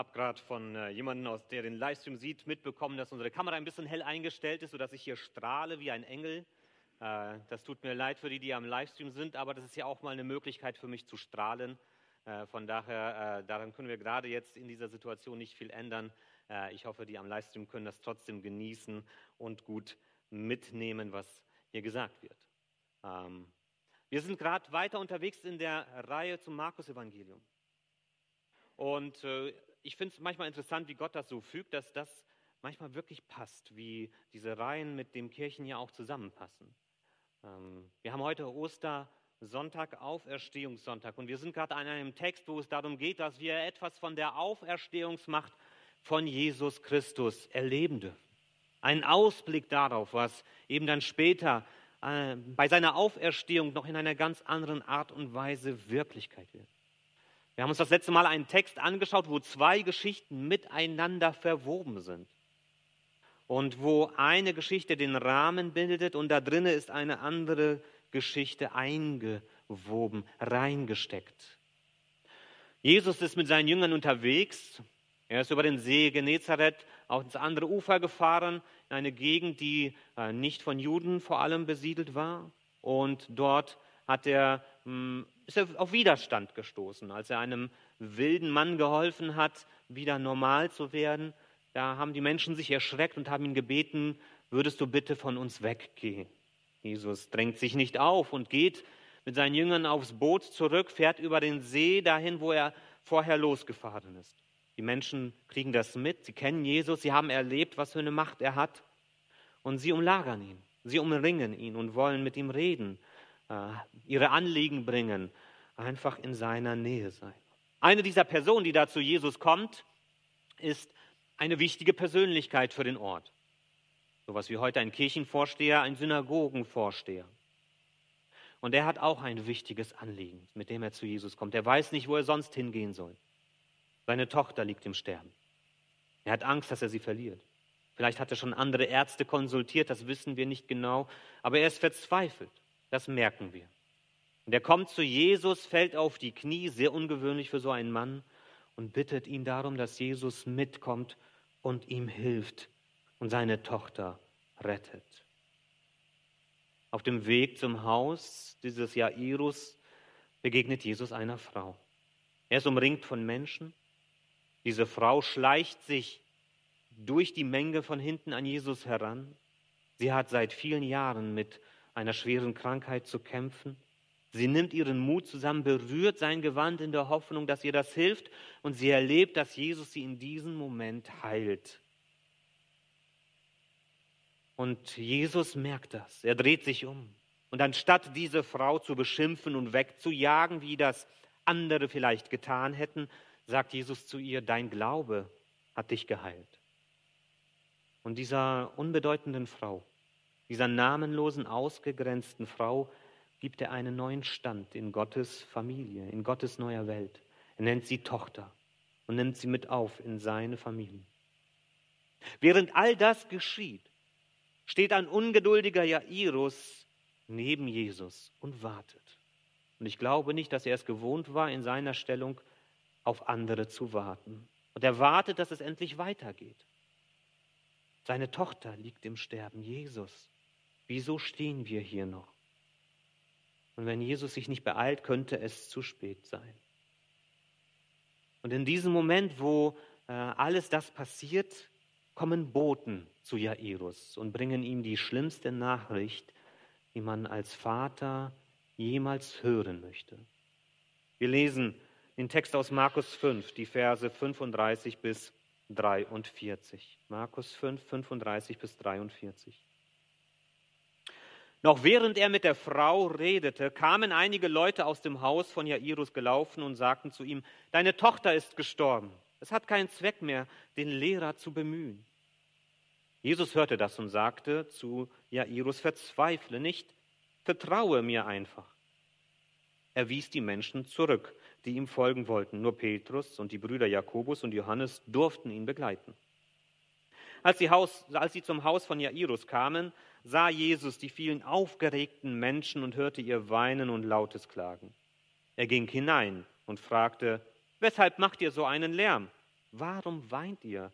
habe gerade von äh, jemandem, aus der den Livestream sieht, mitbekommen, dass unsere Kamera ein bisschen hell eingestellt ist, sodass ich hier strahle wie ein Engel. Äh, das tut mir leid für die, die am Livestream sind, aber das ist ja auch mal eine Möglichkeit für mich zu strahlen. Äh, von daher, äh, daran können wir gerade jetzt in dieser Situation nicht viel ändern. Äh, ich hoffe, die am Livestream können das trotzdem genießen und gut mitnehmen, was hier gesagt wird. Ähm, wir sind gerade weiter unterwegs in der Reihe zum Markus-Evangelium. Und äh, ich finde es manchmal interessant, wie Gott das so fügt, dass das manchmal wirklich passt, wie diese Reihen mit dem Kirchen ja auch zusammenpassen. Ähm, wir haben heute Ostersonntag, Auferstehungssonntag und wir sind gerade an einem Text, wo es darum geht, dass wir etwas von der Auferstehungsmacht von Jesus Christus erleben dürfen. Ein Ausblick darauf, was eben dann später äh, bei seiner Auferstehung noch in einer ganz anderen Art und Weise Wirklichkeit wird. Wir haben uns das letzte Mal einen Text angeschaut, wo zwei Geschichten miteinander verwoben sind. Und wo eine Geschichte den Rahmen bildet und da drinnen ist eine andere Geschichte eingewoben, reingesteckt. Jesus ist mit seinen Jüngern unterwegs. Er ist über den See Genezareth auch ins andere Ufer gefahren, in eine Gegend, die äh, nicht von Juden vor allem besiedelt war. Und dort hat er hm, ist er auf Widerstand gestoßen, als er einem wilden Mann geholfen hat, wieder normal zu werden. Da haben die Menschen sich erschreckt und haben ihn gebeten, würdest du bitte von uns weggehen. Jesus drängt sich nicht auf und geht mit seinen Jüngern aufs Boot zurück, fährt über den See dahin, wo er vorher losgefahren ist. Die Menschen kriegen das mit, sie kennen Jesus, sie haben erlebt, was für eine Macht er hat. Und sie umlagern ihn, sie umringen ihn und wollen mit ihm reden ihre Anliegen bringen, einfach in seiner Nähe sein. Eine dieser Personen, die da zu Jesus kommt, ist eine wichtige Persönlichkeit für den Ort. Sowas wie heute ein Kirchenvorsteher, ein Synagogenvorsteher. Und er hat auch ein wichtiges Anliegen, mit dem er zu Jesus kommt. Er weiß nicht, wo er sonst hingehen soll. Seine Tochter liegt im Sterben. Er hat Angst, dass er sie verliert. Vielleicht hat er schon andere Ärzte konsultiert, das wissen wir nicht genau, aber er ist verzweifelt. Das merken wir. Und er kommt zu Jesus, fällt auf die Knie, sehr ungewöhnlich für so einen Mann, und bittet ihn darum, dass Jesus mitkommt und ihm hilft und seine Tochter rettet. Auf dem Weg zum Haus dieses Jairus begegnet Jesus einer Frau. Er ist umringt von Menschen. Diese Frau schleicht sich durch die Menge von hinten an Jesus heran. Sie hat seit vielen Jahren mit einer schweren Krankheit zu kämpfen. Sie nimmt ihren Mut zusammen, berührt sein Gewand in der Hoffnung, dass ihr das hilft und sie erlebt, dass Jesus sie in diesem Moment heilt. Und Jesus merkt das. Er dreht sich um. Und anstatt diese Frau zu beschimpfen und wegzujagen, wie das andere vielleicht getan hätten, sagt Jesus zu ihr, dein Glaube hat dich geheilt. Und dieser unbedeutenden Frau dieser namenlosen, ausgegrenzten Frau gibt er einen neuen Stand in Gottes Familie, in Gottes neuer Welt. Er nennt sie Tochter und nimmt sie mit auf in seine Familie. Während all das geschieht, steht ein ungeduldiger Jairus neben Jesus und wartet. Und ich glaube nicht, dass er es gewohnt war, in seiner Stellung auf andere zu warten. Und er wartet, dass es endlich weitergeht. Seine Tochter liegt im Sterben. Jesus, Wieso stehen wir hier noch? Und wenn Jesus sich nicht beeilt, könnte es zu spät sein. Und in diesem Moment, wo äh, alles das passiert, kommen Boten zu Jairus und bringen ihm die schlimmste Nachricht, die man als Vater jemals hören möchte. Wir lesen den Text aus Markus 5, die Verse 35 bis 43. Markus 5, 35 bis 43. Noch während er mit der Frau redete, kamen einige Leute aus dem Haus von Jairus gelaufen und sagten zu ihm, deine Tochter ist gestorben. Es hat keinen Zweck mehr, den Lehrer zu bemühen. Jesus hörte das und sagte zu Jairus, verzweifle nicht, vertraue mir einfach. Er wies die Menschen zurück, die ihm folgen wollten. Nur Petrus und die Brüder Jakobus und Johannes durften ihn begleiten. Als sie, Haus, als sie zum Haus von Jairus kamen, sah Jesus die vielen aufgeregten Menschen und hörte ihr Weinen und lautes Klagen. Er ging hinein und fragte, weshalb macht ihr so einen Lärm? warum weint ihr?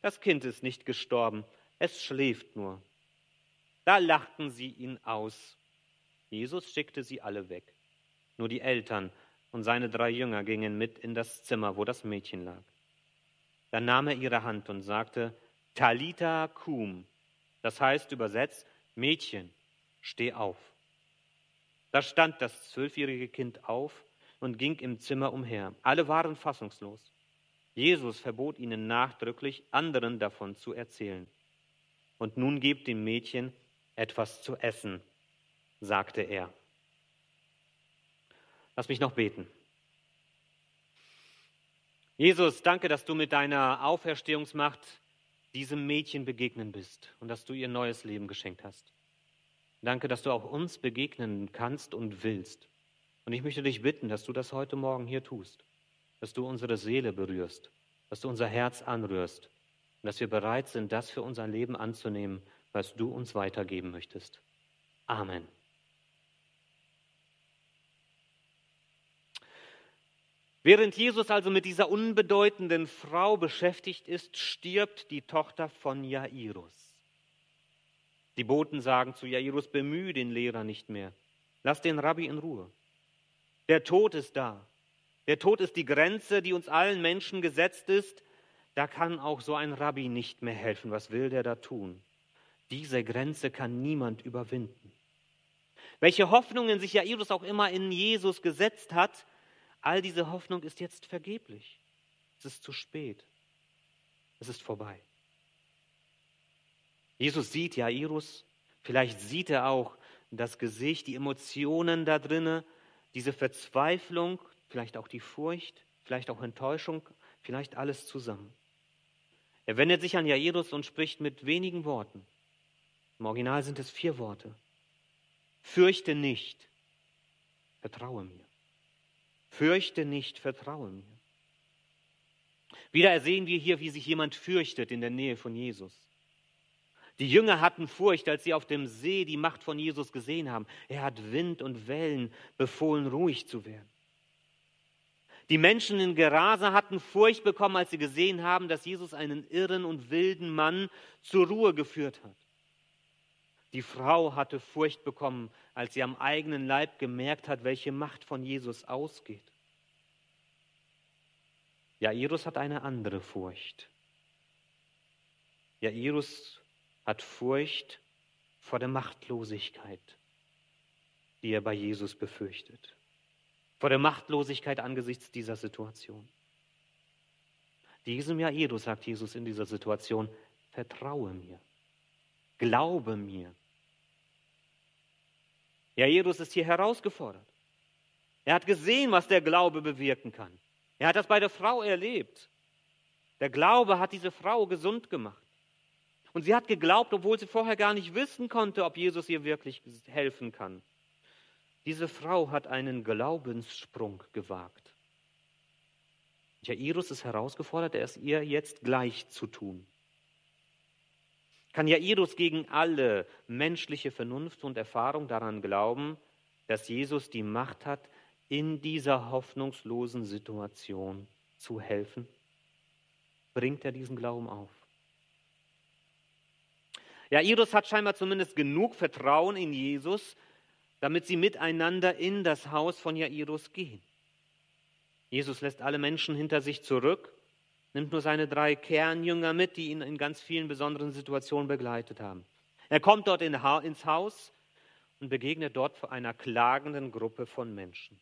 Das Kind ist nicht gestorben, es schläft nur. Da lachten sie ihn aus. Jesus schickte sie alle weg. Nur die Eltern und seine drei Jünger gingen mit in das Zimmer, wo das Mädchen lag. Dann nahm er ihre Hand und sagte, Talita kum, das heißt übersetzt, Mädchen, steh auf. Da stand das zwölfjährige Kind auf und ging im Zimmer umher. Alle waren fassungslos. Jesus verbot ihnen nachdrücklich, anderen davon zu erzählen. Und nun gebt dem Mädchen etwas zu essen, sagte er. Lass mich noch beten. Jesus, danke, dass du mit deiner Auferstehungsmacht diesem Mädchen begegnen bist und dass du ihr neues Leben geschenkt hast. Danke, dass du auch uns begegnen kannst und willst. Und ich möchte dich bitten, dass du das heute Morgen hier tust, dass du unsere Seele berührst, dass du unser Herz anrührst und dass wir bereit sind, das für unser Leben anzunehmen, was du uns weitergeben möchtest. Amen. Während Jesus also mit dieser unbedeutenden Frau beschäftigt ist, stirbt die Tochter von Jairus. Die Boten sagen zu Jairus, bemühe den Lehrer nicht mehr. Lass den Rabbi in Ruhe. Der Tod ist da. Der Tod ist die Grenze, die uns allen Menschen gesetzt ist. Da kann auch so ein Rabbi nicht mehr helfen. Was will der da tun? Diese Grenze kann niemand überwinden. Welche Hoffnungen sich Jairus auch immer in Jesus gesetzt hat, all diese Hoffnung ist jetzt vergeblich. Es ist zu spät. Es ist vorbei. Jesus sieht Jairus, vielleicht sieht er auch das Gesicht, die Emotionen da drinnen, diese Verzweiflung, vielleicht auch die Furcht, vielleicht auch Enttäuschung, vielleicht alles zusammen. Er wendet sich an Jairus und spricht mit wenigen Worten. Im Original sind es vier Worte. Fürchte nicht, vertraue mir. Fürchte nicht, vertraue mir. Wieder sehen wir hier, wie sich jemand fürchtet in der Nähe von Jesus. Die Jünger hatten Furcht, als sie auf dem See die Macht von Jesus gesehen haben. Er hat Wind und Wellen befohlen, ruhig zu werden. Die Menschen in Gerasa hatten Furcht bekommen, als sie gesehen haben, dass Jesus einen irren und wilden Mann zur Ruhe geführt hat. Die Frau hatte Furcht bekommen, als sie am eigenen Leib gemerkt hat, welche Macht von Jesus ausgeht. Jairus hat eine andere Furcht. Jairus hat Furcht vor der Machtlosigkeit, die er bei Jesus befürchtet. Vor der Machtlosigkeit angesichts dieser Situation. Diesem Jairus sagt Jesus in dieser Situation, vertraue mir, glaube mir. Jairus ist hier herausgefordert. Er hat gesehen, was der Glaube bewirken kann. Er hat das bei der Frau erlebt. Der Glaube hat diese Frau gesund gemacht. Und sie hat geglaubt, obwohl sie vorher gar nicht wissen konnte, ob Jesus ihr wirklich helfen kann. Diese Frau hat einen Glaubenssprung gewagt. Jairus ist herausgefordert, es ihr jetzt gleich zu tun. Kann Jairus gegen alle menschliche Vernunft und Erfahrung daran glauben, dass Jesus die Macht hat, in dieser hoffnungslosen Situation zu helfen? Bringt er diesen Glauben auf? Jairus hat scheinbar zumindest genug Vertrauen in Jesus, damit sie miteinander in das Haus von Jairus gehen. Jesus lässt alle Menschen hinter sich zurück, nimmt nur seine drei Kernjünger mit, die ihn in ganz vielen besonderen Situationen begleitet haben. Er kommt dort ins Haus und begegnet dort einer klagenden Gruppe von Menschen.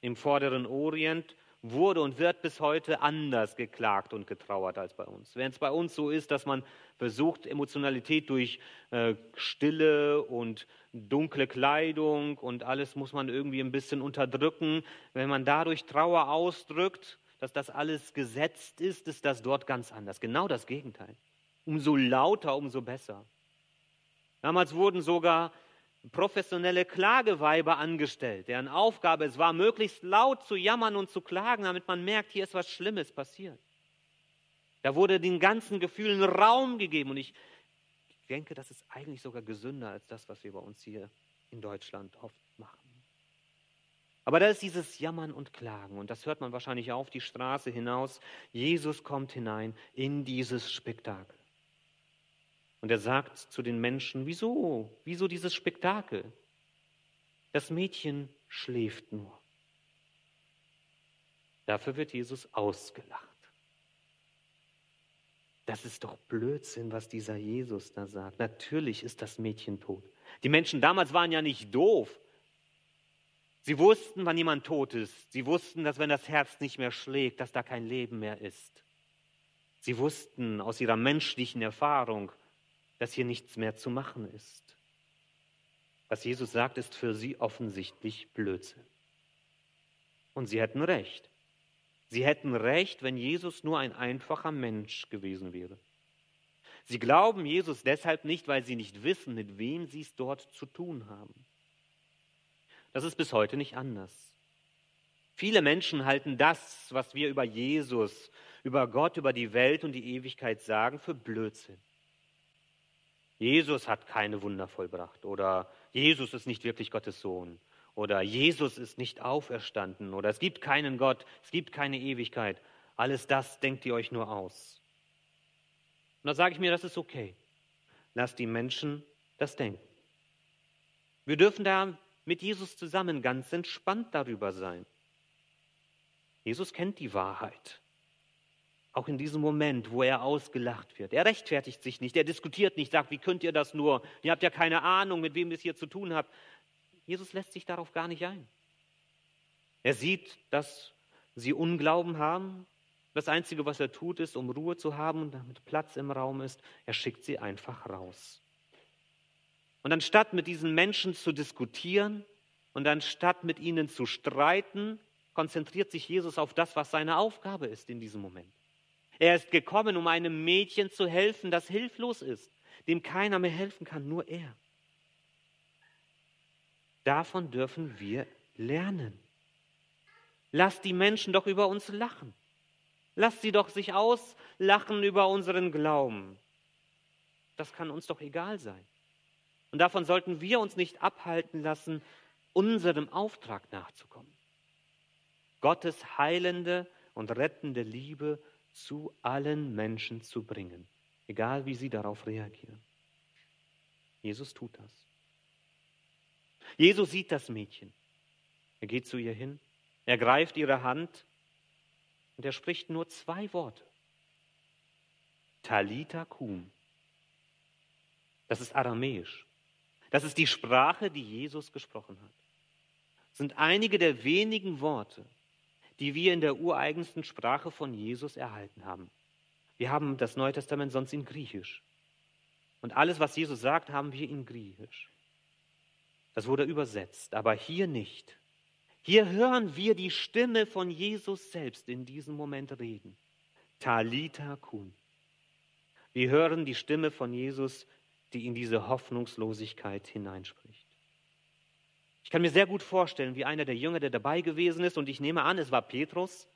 Im vorderen Orient wurde und wird bis heute anders geklagt und getrauert als bei uns. Während es bei uns so ist, dass man versucht, Emotionalität durch äh, Stille und dunkle Kleidung und alles muss man irgendwie ein bisschen unterdrücken. Wenn man dadurch Trauer ausdrückt, dass das alles gesetzt ist, ist das dort ganz anders. Genau das Gegenteil. Umso lauter, umso besser. Damals wurden sogar professionelle Klageweiber angestellt, deren Aufgabe es war, möglichst laut zu jammern und zu klagen, damit man merkt, hier ist was Schlimmes passiert. Da wurde den ganzen Gefühlen Raum gegeben und ich denke, das ist eigentlich sogar gesünder als das, was wir bei uns hier in Deutschland oft. Aber da ist dieses Jammern und Klagen und das hört man wahrscheinlich auf die Straße hinaus. Jesus kommt hinein in dieses Spektakel. Und er sagt zu den Menschen, wieso? Wieso dieses Spektakel? Das Mädchen schläft nur. Dafür wird Jesus ausgelacht. Das ist doch Blödsinn, was dieser Jesus da sagt. Natürlich ist das Mädchen tot. Die Menschen damals waren ja nicht doof. Sie wussten, wann jemand tot ist. Sie wussten, dass wenn das Herz nicht mehr schlägt, dass da kein Leben mehr ist. Sie wussten aus ihrer menschlichen Erfahrung, dass hier nichts mehr zu machen ist. Was Jesus sagt, ist für sie offensichtlich Blödsinn. Und sie hätten recht. Sie hätten recht, wenn Jesus nur ein einfacher Mensch gewesen wäre. Sie glauben Jesus deshalb nicht, weil sie nicht wissen, mit wem sie es dort zu tun haben. Das ist bis heute nicht anders. Viele Menschen halten das, was wir über Jesus, über Gott, über die Welt und die Ewigkeit sagen, für Blödsinn. Jesus hat keine Wunder vollbracht oder Jesus ist nicht wirklich Gottes Sohn oder Jesus ist nicht auferstanden oder es gibt keinen Gott, es gibt keine Ewigkeit. Alles das denkt ihr euch nur aus. Und da sage ich mir, das ist okay. Lasst die Menschen das denken. Wir dürfen da mit Jesus zusammen ganz entspannt darüber sein. Jesus kennt die Wahrheit. Auch in diesem Moment, wo er ausgelacht wird. Er rechtfertigt sich nicht, er diskutiert nicht, sagt, wie könnt ihr das nur? Ihr habt ja keine Ahnung, mit wem ihr es hier zu tun habt. Jesus lässt sich darauf gar nicht ein. Er sieht, dass sie Unglauben haben. Das Einzige, was er tut, ist, um Ruhe zu haben und damit Platz im Raum ist, er schickt sie einfach raus. Und anstatt mit diesen Menschen zu diskutieren und anstatt mit ihnen zu streiten, konzentriert sich Jesus auf das, was seine Aufgabe ist in diesem Moment. Er ist gekommen, um einem Mädchen zu helfen, das hilflos ist, dem keiner mehr helfen kann, nur er. Davon dürfen wir lernen. Lass die Menschen doch über uns lachen. Lass sie doch sich auslachen über unseren Glauben. Das kann uns doch egal sein. Und davon sollten wir uns nicht abhalten lassen, unserem Auftrag nachzukommen. Gottes heilende und rettende Liebe zu allen Menschen zu bringen, egal wie sie darauf reagieren. Jesus tut das. Jesus sieht das Mädchen. Er geht zu ihr hin, er greift ihre Hand und er spricht nur zwei Worte. Talita kum. Das ist aramäisch. Das ist die Sprache, die Jesus gesprochen hat. Das sind einige der wenigen Worte, die wir in der ureigensten Sprache von Jesus erhalten haben. Wir haben das Neue Testament sonst in Griechisch. Und alles, was Jesus sagt, haben wir in Griechisch. Das wurde übersetzt, aber hier nicht. Hier hören wir die Stimme von Jesus selbst in diesem Moment reden. Talita kun. Wir hören die Stimme von Jesus, die in diese Hoffnungslosigkeit hineinspricht. Ich kann mir sehr gut vorstellen, wie einer der Jünger, der dabei gewesen ist, und ich nehme an, es war Petrus,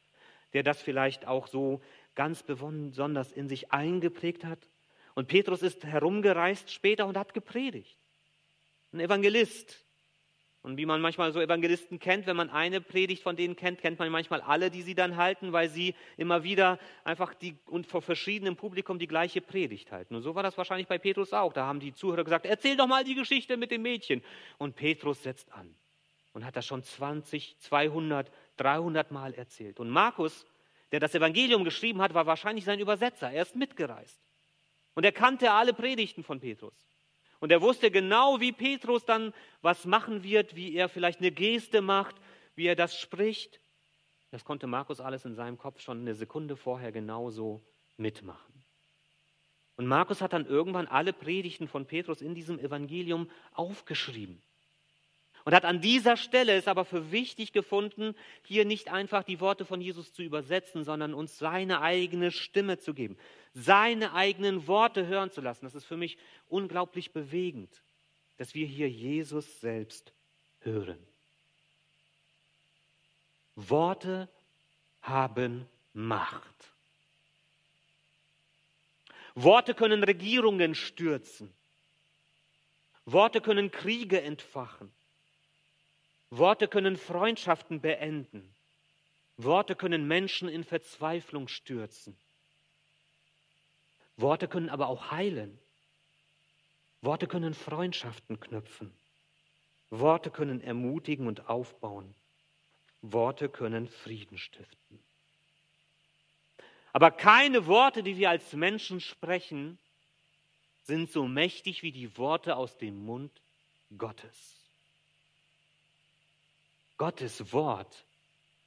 der das vielleicht auch so ganz besonders in sich eingeprägt hat. Und Petrus ist herumgereist später und hat gepredigt ein Evangelist. Und wie man manchmal so Evangelisten kennt, wenn man eine Predigt von denen kennt, kennt man manchmal alle, die sie dann halten, weil sie immer wieder einfach die und vor verschiedenem Publikum die gleiche Predigt halten. Und so war das wahrscheinlich bei Petrus auch. Da haben die Zuhörer gesagt, erzähl doch mal die Geschichte mit dem Mädchen. Und Petrus setzt an und hat das schon 20, 200, 300 Mal erzählt. Und Markus, der das Evangelium geschrieben hat, war wahrscheinlich sein Übersetzer. Er ist mitgereist. Und er kannte alle Predigten von Petrus. Und er wusste genau, wie Petrus dann was machen wird, wie er vielleicht eine Geste macht, wie er das spricht. Das konnte Markus alles in seinem Kopf schon eine Sekunde vorher genauso mitmachen. Und Markus hat dann irgendwann alle Predigten von Petrus in diesem Evangelium aufgeschrieben. Und hat an dieser Stelle es aber für wichtig gefunden, hier nicht einfach die Worte von Jesus zu übersetzen, sondern uns seine eigene Stimme zu geben, seine eigenen Worte hören zu lassen. Das ist für mich unglaublich bewegend, dass wir hier Jesus selbst hören. Worte haben Macht. Worte können Regierungen stürzen. Worte können Kriege entfachen. Worte können Freundschaften beenden. Worte können Menschen in Verzweiflung stürzen. Worte können aber auch heilen. Worte können Freundschaften knüpfen. Worte können ermutigen und aufbauen. Worte können Frieden stiften. Aber keine Worte, die wir als Menschen sprechen, sind so mächtig wie die Worte aus dem Mund Gottes. Gottes Wort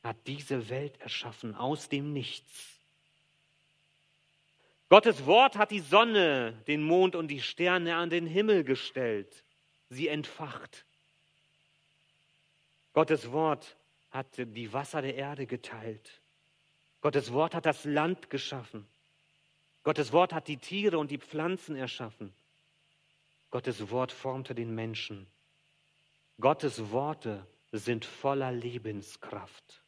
hat diese Welt erschaffen aus dem Nichts. Gottes Wort hat die Sonne, den Mond und die Sterne an den Himmel gestellt, sie entfacht. Gottes Wort hat die Wasser der Erde geteilt. Gottes Wort hat das Land geschaffen. Gottes Wort hat die Tiere und die Pflanzen erschaffen. Gottes Wort formte den Menschen. Gottes Worte sind voller Lebenskraft.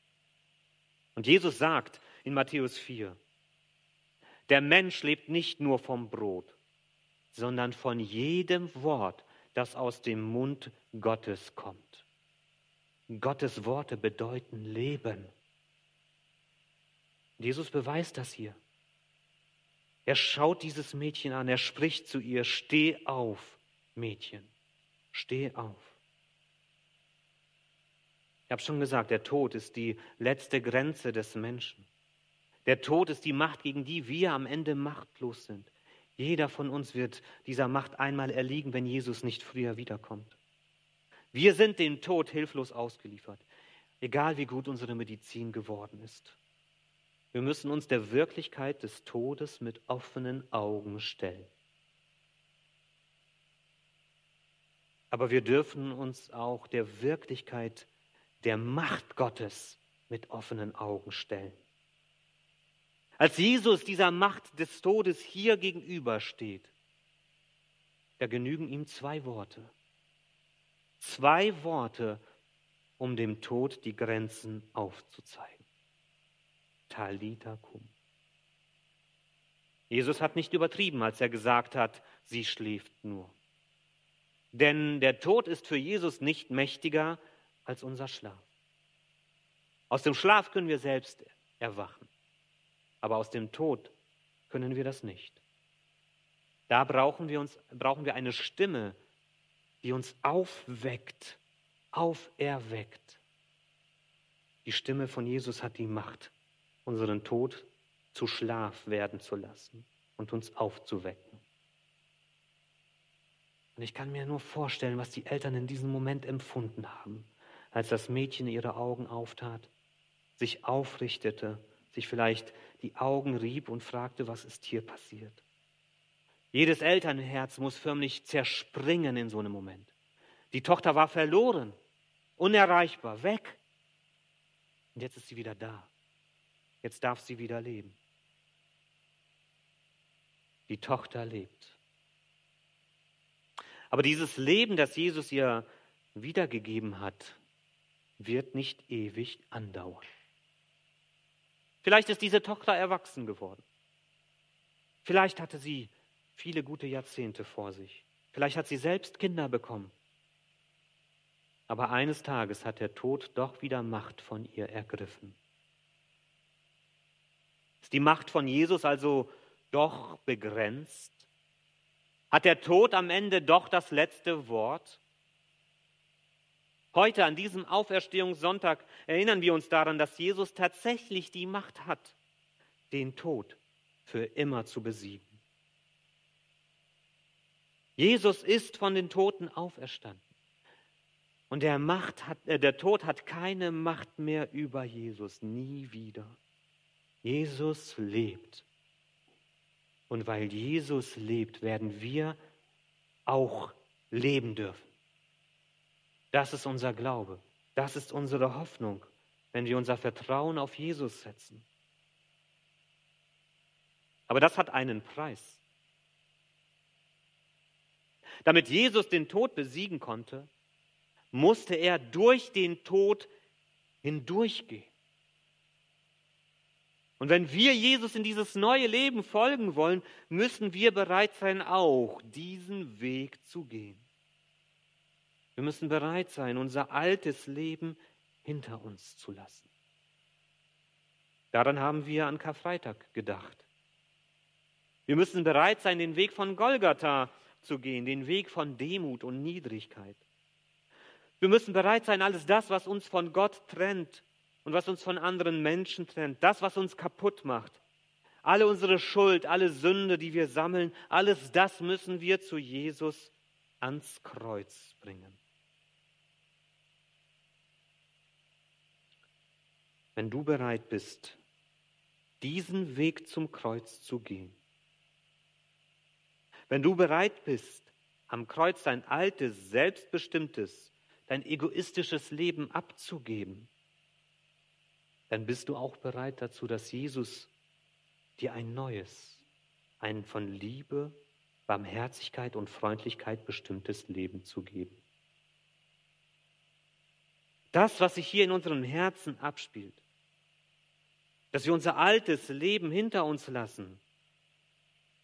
Und Jesus sagt in Matthäus 4, der Mensch lebt nicht nur vom Brot, sondern von jedem Wort, das aus dem Mund Gottes kommt. Gottes Worte bedeuten Leben. Jesus beweist das hier. Er schaut dieses Mädchen an, er spricht zu ihr, steh auf, Mädchen, steh auf. Ich habe schon gesagt, der Tod ist die letzte Grenze des Menschen. Der Tod ist die Macht, gegen die wir am Ende machtlos sind. Jeder von uns wird dieser Macht einmal erliegen, wenn Jesus nicht früher wiederkommt. Wir sind dem Tod hilflos ausgeliefert, egal wie gut unsere Medizin geworden ist. Wir müssen uns der Wirklichkeit des Todes mit offenen Augen stellen. Aber wir dürfen uns auch der Wirklichkeit der Macht Gottes mit offenen Augen stellen. Als Jesus dieser Macht des Todes hier gegenübersteht, da genügen ihm zwei Worte. Zwei Worte, um dem Tod die Grenzen aufzuzeigen. Talita cum. Jesus hat nicht übertrieben, als er gesagt hat, sie schläft nur. Denn der Tod ist für Jesus nicht mächtiger als unser Schlaf. Aus dem Schlaf können wir selbst erwachen, aber aus dem Tod können wir das nicht. Da brauchen wir, uns, brauchen wir eine Stimme, die uns aufweckt, auferweckt. Die Stimme von Jesus hat die Macht, unseren Tod zu Schlaf werden zu lassen und uns aufzuwecken. Und ich kann mir nur vorstellen, was die Eltern in diesem Moment empfunden haben als das Mädchen ihre Augen auftat, sich aufrichtete, sich vielleicht die Augen rieb und fragte, was ist hier passiert. Jedes Elternherz muss förmlich zerspringen in so einem Moment. Die Tochter war verloren, unerreichbar, weg. Und jetzt ist sie wieder da. Jetzt darf sie wieder leben. Die Tochter lebt. Aber dieses Leben, das Jesus ihr wiedergegeben hat, wird nicht ewig andauern. Vielleicht ist diese Tochter erwachsen geworden. Vielleicht hatte sie viele gute Jahrzehnte vor sich. Vielleicht hat sie selbst Kinder bekommen. Aber eines Tages hat der Tod doch wieder Macht von ihr ergriffen. Ist die Macht von Jesus also doch begrenzt? Hat der Tod am Ende doch das letzte Wort? Heute an diesem Auferstehungssonntag erinnern wir uns daran, dass Jesus tatsächlich die Macht hat, den Tod für immer zu besiegen. Jesus ist von den Toten auferstanden. Und der, Macht hat, äh, der Tod hat keine Macht mehr über Jesus, nie wieder. Jesus lebt. Und weil Jesus lebt, werden wir auch leben dürfen. Das ist unser Glaube. Das ist unsere Hoffnung, wenn wir unser Vertrauen auf Jesus setzen. Aber das hat einen Preis. Damit Jesus den Tod besiegen konnte, musste er durch den Tod hindurchgehen. Und wenn wir Jesus in dieses neue Leben folgen wollen, müssen wir bereit sein, auch diesen Weg zu gehen. Wir müssen bereit sein, unser altes Leben hinter uns zu lassen. Daran haben wir an Karfreitag gedacht. Wir müssen bereit sein, den Weg von Golgatha zu gehen, den Weg von Demut und Niedrigkeit. Wir müssen bereit sein, alles das, was uns von Gott trennt und was uns von anderen Menschen trennt, das, was uns kaputt macht, alle unsere Schuld, alle Sünde, die wir sammeln, alles das müssen wir zu Jesus ans Kreuz bringen. Wenn du bereit bist, diesen Weg zum Kreuz zu gehen, wenn du bereit bist, am Kreuz dein altes, selbstbestimmtes, dein egoistisches Leben abzugeben, dann bist du auch bereit dazu, dass Jesus dir ein neues, ein von Liebe, Barmherzigkeit und Freundlichkeit bestimmtes Leben zu geben. Das, was sich hier in unserem Herzen abspielt, dass wir unser altes Leben hinter uns lassen,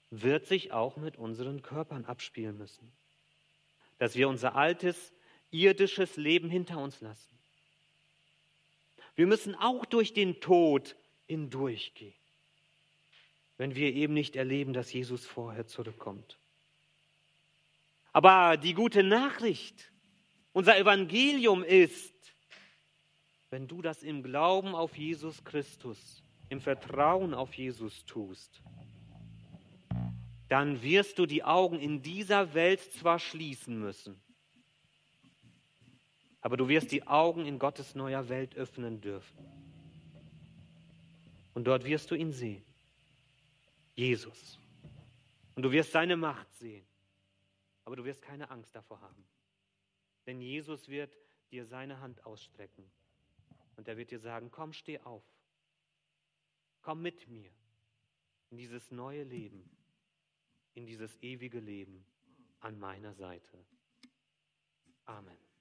wird sich auch mit unseren Körpern abspielen müssen. Dass wir unser altes irdisches Leben hinter uns lassen. Wir müssen auch durch den Tod hindurchgehen, wenn wir eben nicht erleben, dass Jesus vorher zurückkommt. Aber die gute Nachricht, unser Evangelium ist, wenn du das im Glauben auf Jesus Christus, im Vertrauen auf Jesus tust, dann wirst du die Augen in dieser Welt zwar schließen müssen, aber du wirst die Augen in Gottes neuer Welt öffnen dürfen. Und dort wirst du ihn sehen, Jesus. Und du wirst seine Macht sehen, aber du wirst keine Angst davor haben. Denn Jesus wird dir seine Hand ausstrecken und er wird dir sagen, komm, steh auf. Komm mit mir in dieses neue Leben, in dieses ewige Leben an meiner Seite. Amen.